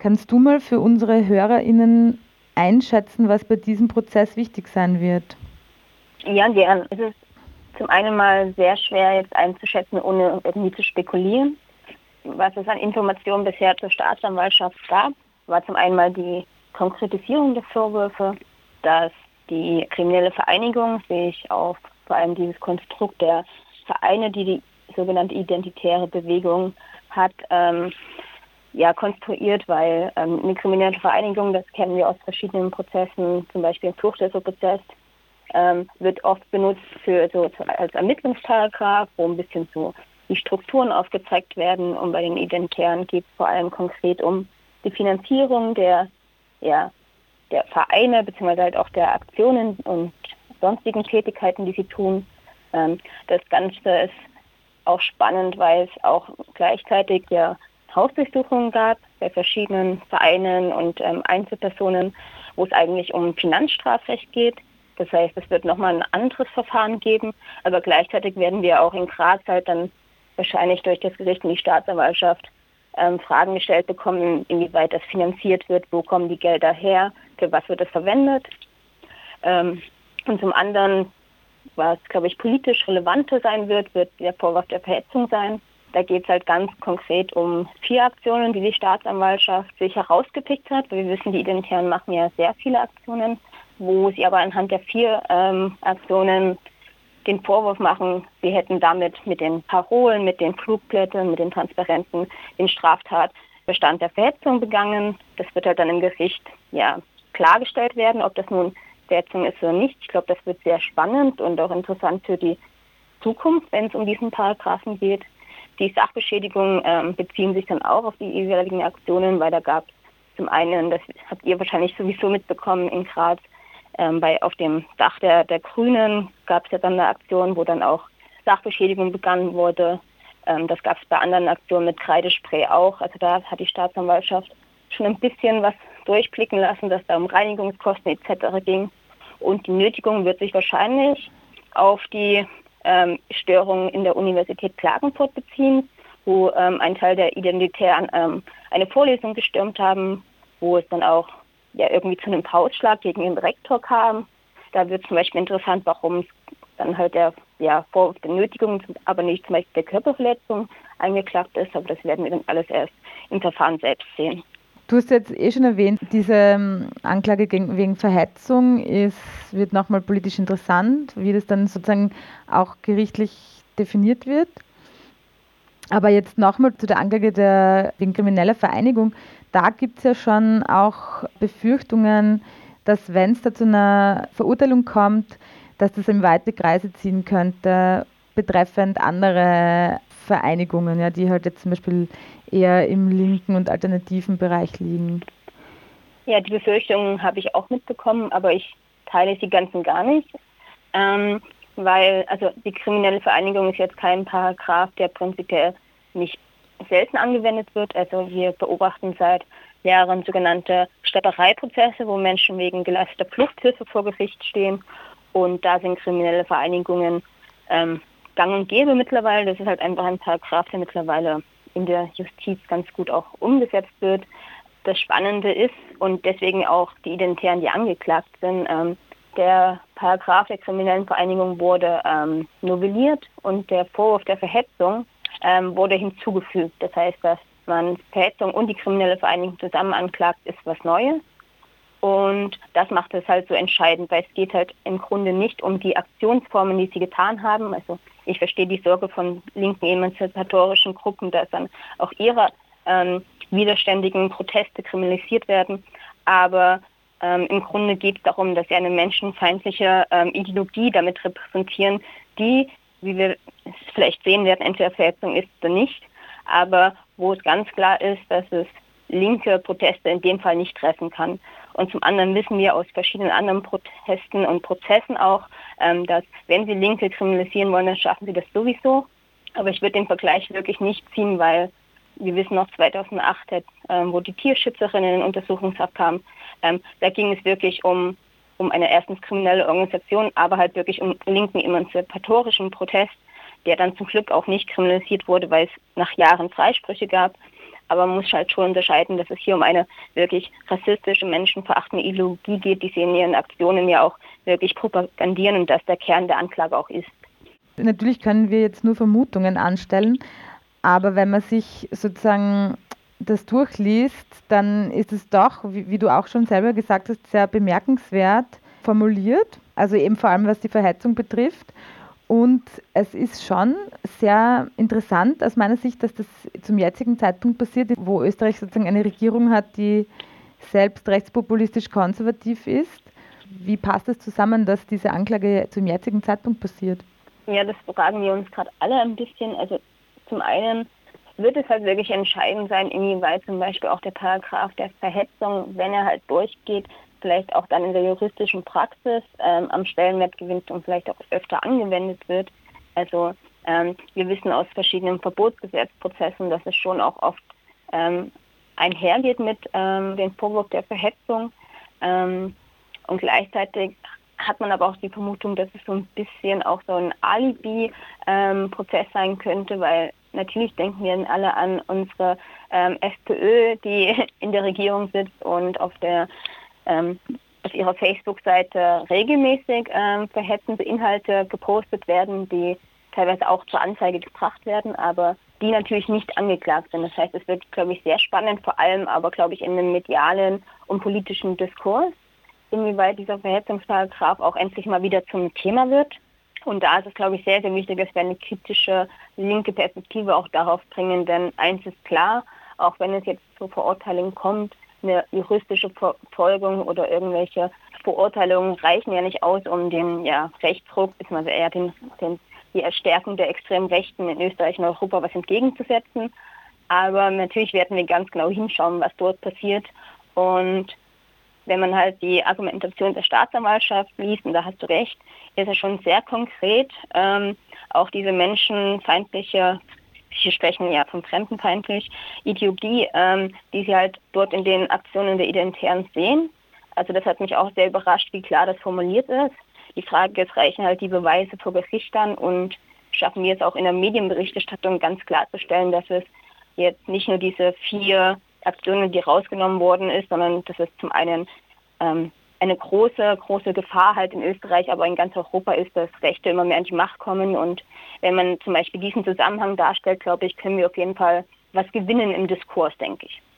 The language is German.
Kannst du mal für unsere HörerInnen einschätzen, was bei diesem Prozess wichtig sein wird? Ja, gern. Es ist zum einen mal sehr schwer jetzt einzuschätzen, ohne irgendwie zu spekulieren. Was es an Informationen bisher zur Staatsanwaltschaft gab, war zum einen mal die Konkretisierung der Vorwürfe, dass die kriminelle Vereinigung sich auf vor allem dieses Konstrukt der Vereine, die die sogenannte identitäre Bewegung hat, ähm, ja, konstruiert, weil ähm, eine kriminelle Vereinigung, das kennen wir aus verschiedenen Prozessen, zum Beispiel im Fluchthilfeprozess, ähm, wird oft benutzt für so als Ermittlungsparagraf, wo ein bisschen so die Strukturen aufgezeigt werden. Und bei den Identitären geht es vor allem konkret um die Finanzierung der, ja, der Vereine beziehungsweise halt auch der Aktionen und sonstigen Tätigkeiten, die sie tun. Ähm, das Ganze ist auch spannend, weil es auch gleichzeitig ja Hausdurchsuchungen gab bei verschiedenen Vereinen und ähm, Einzelpersonen, wo es eigentlich um Finanzstrafrecht geht. Das heißt, es wird nochmal ein anderes Verfahren geben, aber gleichzeitig werden wir auch in Graz halt dann wahrscheinlich durch das Gericht und die Staatsanwaltschaft ähm, Fragen gestellt bekommen, inwieweit das finanziert wird, wo kommen die Gelder her, für was wird es verwendet. Ähm, und zum anderen, was, glaube ich, politisch relevanter sein wird, wird der Vorwurf der Verhetzung sein. Da geht es halt ganz konkret um vier Aktionen, die die Staatsanwaltschaft sich herausgepickt hat. Wir wissen, die Identitären machen ja sehr viele Aktionen, wo sie aber anhand der vier ähm, Aktionen den Vorwurf machen, sie hätten damit mit den Parolen, mit den Flugblättern, mit den Transparenten den Straftatbestand der Verhetzung begangen. Das wird halt dann im Gericht ja klargestellt werden, ob das nun Verhetzung ist oder nicht. Ich glaube, das wird sehr spannend und auch interessant für die Zukunft, wenn es um diesen Paragraphen geht. Die Sachbeschädigungen ähm, beziehen sich dann auch auf die jeweiligen Aktionen, weil da gab es zum einen, das habt ihr wahrscheinlich sowieso mitbekommen in Graz, ähm, bei, auf dem Dach der, der Grünen gab es ja dann eine Aktion, wo dann auch Sachbeschädigung begangen wurde. Ähm, das gab es bei anderen Aktionen mit Kreidespray auch. Also da hat die Staatsanwaltschaft schon ein bisschen was durchblicken lassen, dass da um Reinigungskosten etc. ging. Und die Nötigung wird sich wahrscheinlich auf die ähm, Störungen in der Universität Klagenfurt beziehen, wo ähm, ein Teil der Identitären ähm, eine Vorlesung gestürmt haben, wo es dann auch ja irgendwie zu einem Faustschlag gegen den Rektor kam. Da wird zum Beispiel interessant, warum dann halt der ja, Vorwurf der Nötigung, aber nicht zum Beispiel der Körperverletzung eingeklagt ist. Aber das werden wir dann alles erst im Verfahren selbst sehen. Du hast jetzt eh schon erwähnt, diese ähm, Anklage wegen Verhetzung ist, wird nochmal politisch interessant, wie das dann sozusagen auch gerichtlich definiert wird. Aber jetzt nochmal zu der Anklage der, wegen krimineller Vereinigung. Da gibt es ja schon auch Befürchtungen, dass wenn es da zu einer Verurteilung kommt, dass das in weite Kreise ziehen könnte, betreffend andere Vereinigungen, ja, die halt jetzt zum Beispiel eher im linken und alternativen Bereich liegen. Ja, die Befürchtungen habe ich auch mitbekommen, aber ich teile sie ganz und gar nicht. Ähm, weil, also die kriminelle Vereinigung ist jetzt kein Paragraph, der prinzipiell nicht selten angewendet wird. Also wir beobachten seit Jahren sogenannte Schleppereiprozesse, wo Menschen wegen geleisteter Fluchthilfe vor Gericht stehen. Und da sind kriminelle Vereinigungen ähm, gang und gäbe mittlerweile. Das ist halt einfach ein Paragraph, der mittlerweile in der Justiz ganz gut auch umgesetzt wird. Das Spannende ist und deswegen auch die Identitären, die angeklagt sind, ähm, der Paragraph der kriminellen Vereinigung wurde ähm, novelliert und der Vorwurf der Verhetzung ähm, wurde hinzugefügt. Das heißt, dass man Verhetzung und die kriminelle Vereinigung zusammen anklagt, ist was Neues. Und das macht es halt so entscheidend, weil es geht halt im Grunde nicht um die Aktionsformen, die sie getan haben. Also ich verstehe die Sorge von linken emanzipatorischen Gruppen, dass dann auch ihre ähm, widerständigen Proteste kriminalisiert werden. Aber ähm, im Grunde geht es darum, dass sie eine menschenfeindliche ähm, Ideologie damit repräsentieren, die, wie wir es vielleicht sehen werden, entweder Verhetzung ist oder nicht, aber wo es ganz klar ist, dass es linke Proteste in dem Fall nicht treffen kann. Und zum anderen wissen wir aus verschiedenen anderen Protesten und Prozessen auch, ähm, dass wenn sie Linke kriminalisieren wollen, dann schaffen sie das sowieso. Aber ich würde den Vergleich wirklich nicht ziehen, weil wir wissen noch 2008, äh, wo die Tierschützerinnen in Untersuchungshaft kamen, ähm, da ging es wirklich um, um eine erstens kriminelle Organisation, aber halt wirklich um linken emanzipatorischen Protest, der dann zum Glück auch nicht kriminalisiert wurde, weil es nach Jahren Freisprüche gab. Aber man muss halt schon unterscheiden, dass es hier um eine wirklich rassistische, menschenverachtende Ideologie geht, die sie in ihren Aktionen ja auch wirklich propagandieren und das der Kern der Anklage auch ist. Natürlich können wir jetzt nur Vermutungen anstellen, aber wenn man sich sozusagen das durchliest, dann ist es doch, wie, wie, du auch schon selber gesagt hast, sehr bemerkenswert formuliert. Also eben vor allem, was die Verheizung betrifft. Und es ist schon sehr interessant aus meiner Sicht, dass das zum jetzigen Zeitpunkt passiert, wo Österreich sozusagen eine Regierung hat, die selbst rechtspopulistisch konservativ ist. Wie passt es zusammen, dass diese Anklage zum jetzigen Zeitpunkt passiert? Ja, das fragen wir uns gerade alle ein bisschen. Also zum einen wird es halt wirklich entscheidend sein, inwieweit zum Beispiel auch der Paragraph der Verhetzung, wenn er halt durchgeht, vielleicht auch dann in der juristischen Praxis ähm, am Stellenwert gewinnt und vielleicht auch öfter angewendet wird. Also ähm, wir wissen aus verschiedenen Verbotsgesetzprozessen, dass es schon auch oft ähm, einhergeht mit ähm, dem Vorwurf der Verhetzung. Ähm, und gleichzeitig hat man aber auch die Vermutung, dass es so ein bisschen auch so ein Alibi-Prozess ähm, sein könnte, weil natürlich denken wir alle an unsere ähm, FPÖ, die in der Regierung sitzt und auf der ähm, auf ihrer Facebook-Seite regelmäßig ähm, verhetzende Inhalte gepostet werden, die teilweise auch zur Anzeige gebracht werden, aber die natürlich nicht angeklagt sind. Das heißt, es wird, glaube ich, sehr spannend, vor allem aber, glaube ich, in dem medialen und politischen Diskurs, inwieweit dieser Verhetzungsparagraf auch endlich mal wieder zum Thema wird. Und da ist es, glaube ich, sehr, sehr wichtig, dass wir eine kritische linke Perspektive auch darauf bringen, denn eins ist klar, auch wenn es jetzt zur Verurteilung kommt, eine juristische Verfolgung oder irgendwelche Verurteilungen reichen ja nicht aus, um den ja, Rechtsruck, beziehungsweise eher den, den, die Erstärkung der extremen Rechten in Österreich und Europa was entgegenzusetzen. Aber natürlich werden wir ganz genau hinschauen, was dort passiert. Und wenn man halt die Argumentation der Staatsanwaltschaft liest, und da hast du recht, ist es schon sehr konkret, ähm, auch diese menschenfeindliche Sie sprechen ja von fremdenfeindlich Ideologie, ähm, die sie halt dort in den Aktionen der Identitären sehen. Also das hat mich auch sehr überrascht, wie klar das formuliert ist. Die Frage ist, reichen halt die Beweise vor Gerichtern und schaffen wir es auch in der Medienberichterstattung ganz klarzustellen, dass es jetzt nicht nur diese vier Aktionen, die rausgenommen worden ist, sondern dass es zum einen ähm, eine große, große Gefahr halt in Österreich, aber in ganz Europa ist, dass Rechte immer mehr an die Macht kommen. Und wenn man zum Beispiel diesen Zusammenhang darstellt, glaube ich, können wir auf jeden Fall was gewinnen im Diskurs, denke ich.